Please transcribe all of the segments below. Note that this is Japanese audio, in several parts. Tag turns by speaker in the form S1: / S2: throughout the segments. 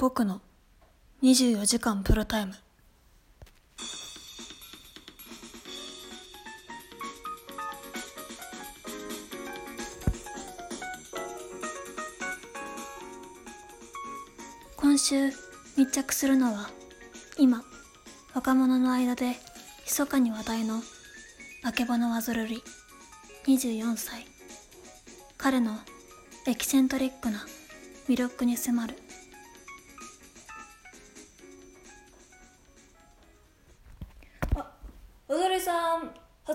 S1: 僕の24時間プロタイム。今週密着するのは今若者の間で密かに話題のあけぼのわぞるり24歳。彼のエキセントリックな魅力に迫る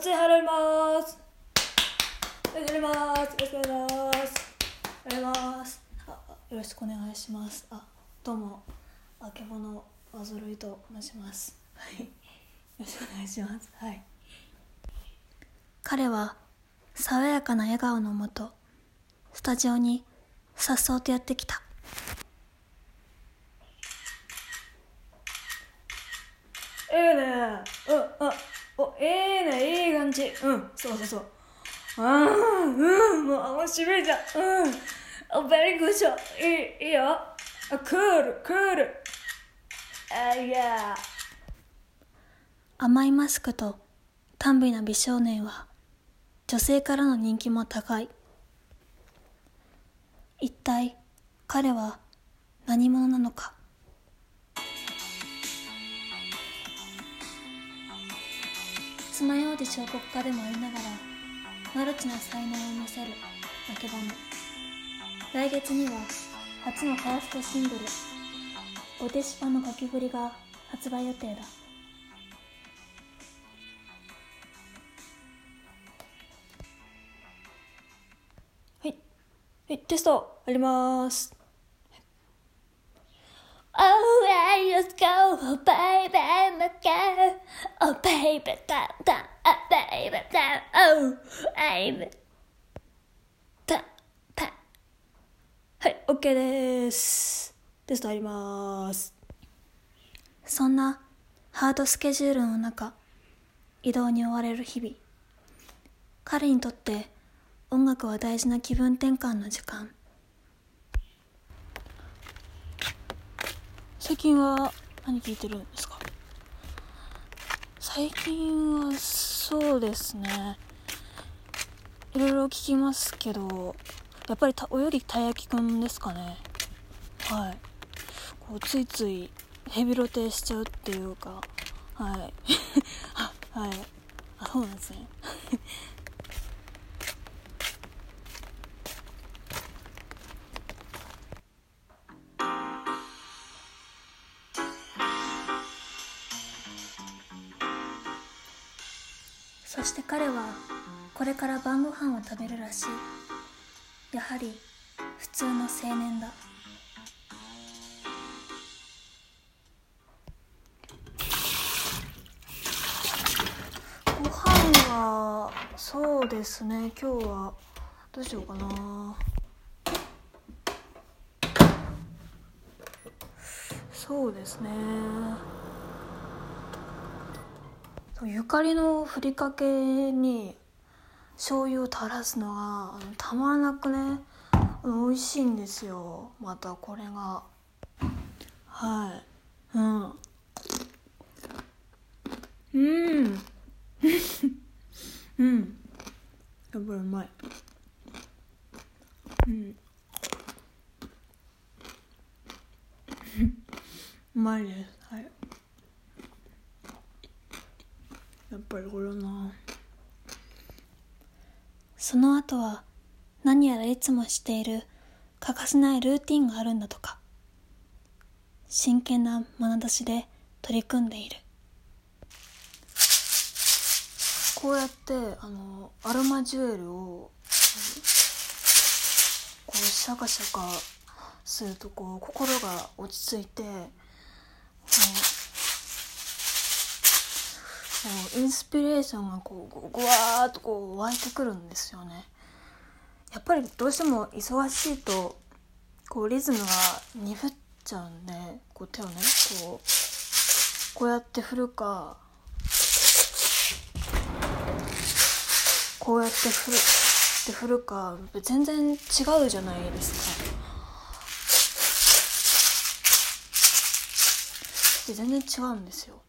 S1: ん撮影入ります。入ります。よろしくお願いします。入りますあよろしくお願いします。あどうも。あけぼのわぞるいと申します。はい。よろしくお願いします。はい。彼は爽やかな笑顔のもとスタジオにさっそうとやってきた。ええね。うんあおええ。ねいい感じ。うんそうそうそう。あーうんもう面白いじゃん。うん。ベリーグッショいいいいよ。あクールクール。あいや甘いマスクと短美な美少年は女性からの人気も高い。一体彼は何者なのか？爪楊枝彫刻家でもありながらマルチな才能を見せるあけぼの。来月には初のファーストシングル「お手しぱの書きぶり」が発売予定だ。はい。はいテストあります。
S2: Oh,
S1: I just はい、OK でーす。テストあります。そんなハードスケジュールの中、移動に追われる日々。彼にとって音楽は大事な気分転換の時間。最近は何聞いてるんですか？最近はそうですね。いろいろ聞きますけどやっぱりた泳ぎたい焼きくんですかね。はい。こうついついヘビロテしちゃうっていうかはい。はい。あそうなんですね。彼はこれから晩ご飯を食べるらしい。やはり普通の青年だ。ご飯はそうですね。今日はどうしようかな。そうですね。ゆかりのふりかけに醤油を垂らすのがたまらなくね美味しいんですよ。またこれが。はい。うん。うん。うん。やっぱりうまい。うん。うまいです。はいやっぱりこれな。その後は何やらいつもしている欠かせないルーティンがあるんだとか。真剣な眼差しで取り組んでいる。こうやってあのアロマジュエルをこうシャカシャカするとこう心が落ち着いてうインスピレーションがこうぐわーっとこう湧いてくるんですよね。やっぱりどうしても忙しいとこうリズムが鈍っちゃうんでこう手をねこうこうやって振るかこうやって振るって振るか全然違うじゃないですか。って全然違うんですよ。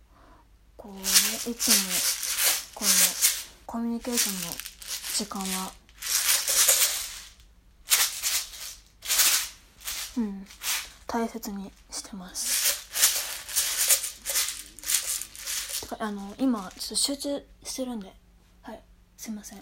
S1: こうねいつもこのコミュニケーションの時間はうん大切にしてます。てかあの今ちょっと集中してるんで。はいすいません。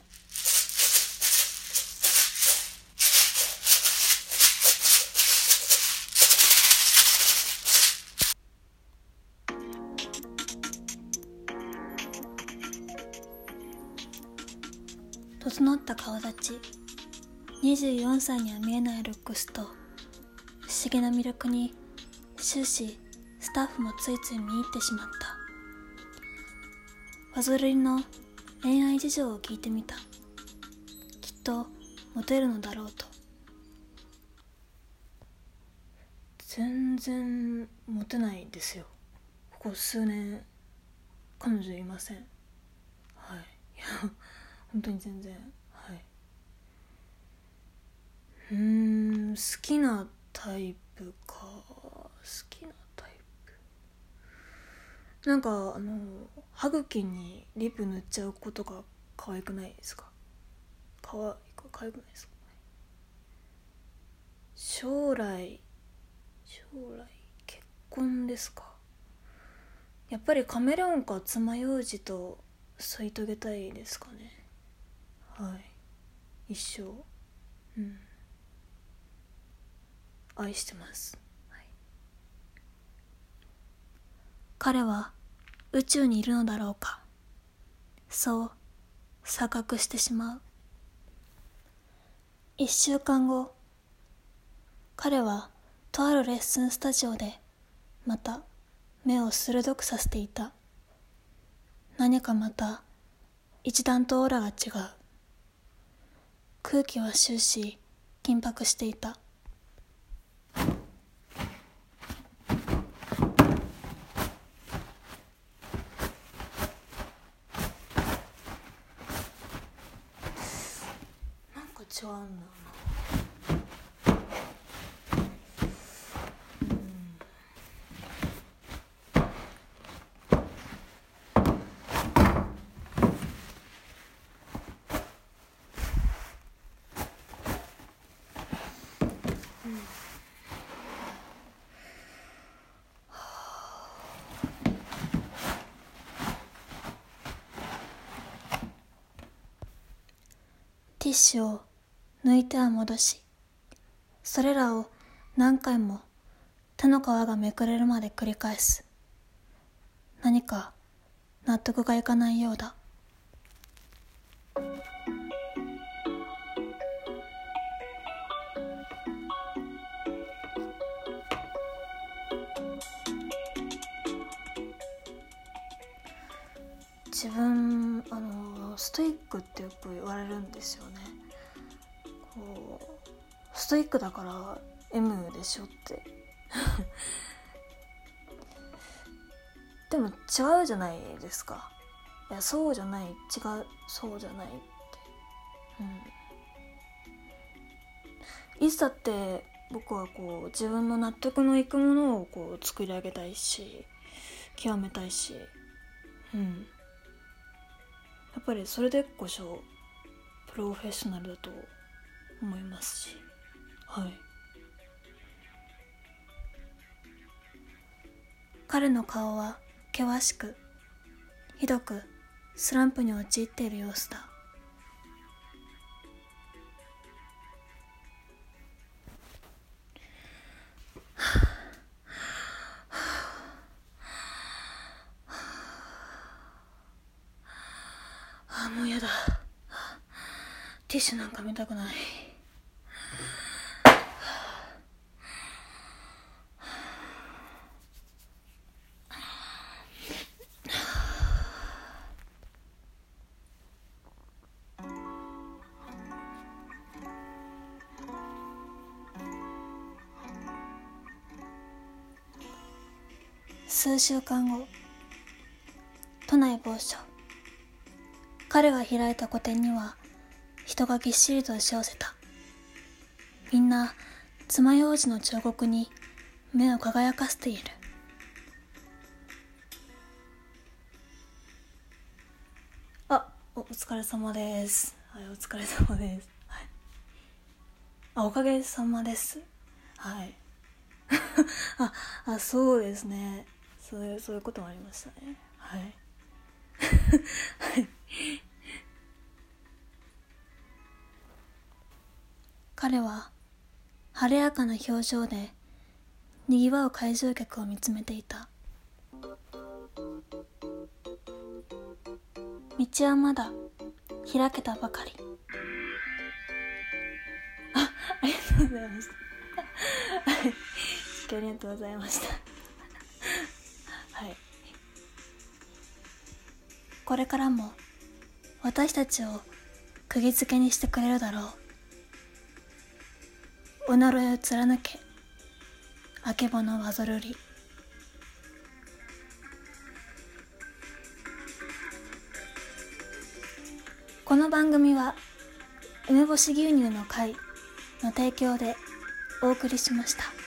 S1: 整った顔立ち。24歳には見えないルックスと不思議な魅力に終始スタッフもついつい見入ってしまった。バズりの恋愛事情を聞いてみた。きっとモテるのだろうと。全然モテないですよ。ここ数年彼女いません。はい。いや本当に全然。はい。うん好きなタイプか。好きなタイプ。なんかあの歯茎にリップ塗っちゃうことが可愛くないですか？可愛いか可愛くないですか？将来将来結婚ですか？やっぱりカメレオンか爪楊枝と添い遂げたいですかね。はい。一生。うん。愛してます、はい、彼は宇宙にいるのだろうか。そう錯覚してしまう。一週間後彼はとあるレッスンスタジオでまた目を鋭くさせていた。何かまた一段とオーラが違う。空気は終始緊迫していたなんか違うんだよなティッシュを抜いては戻しそれらを何回も手の皮がめくれるまで繰り返す。何か納得がいかないようだ。自分あのストイックってよく言われるんですよね。こうストイックだから M でしょって。でも違うじゃないですか。いやそうじゃない違うそうじゃないって。うん。いつだって僕はこう自分の納得のいくものをこう作り上げたいし極めたいし。うん。やっぱりそれでこそプロフェッショナルだと思いますし。はい。彼の顔は険しくひどくスランプに陥っている様子だ。ティッシュなんか見たくない。数週間後都内某所。彼が開いた個展には人がぎっしりと押し寄せた。みんな爪楊枝の彫刻に目を輝かせている。あおお疲れ様です。はいお疲れ様です、はい、あおかげさまです。はい。ああそうですね。そういうそういうこともありましたね。はい。はい。彼は晴れやかな表情でにぎわう会場客を見つめていた。道はまだ開けたばかり。あありがとうございました。はい。ありがとうございました。はい。これからも私たちを釘付けにしてくれるだろう。己を貫けあけぼのわぞるりこの番組は梅干し牛乳の会の提供でお送りしました。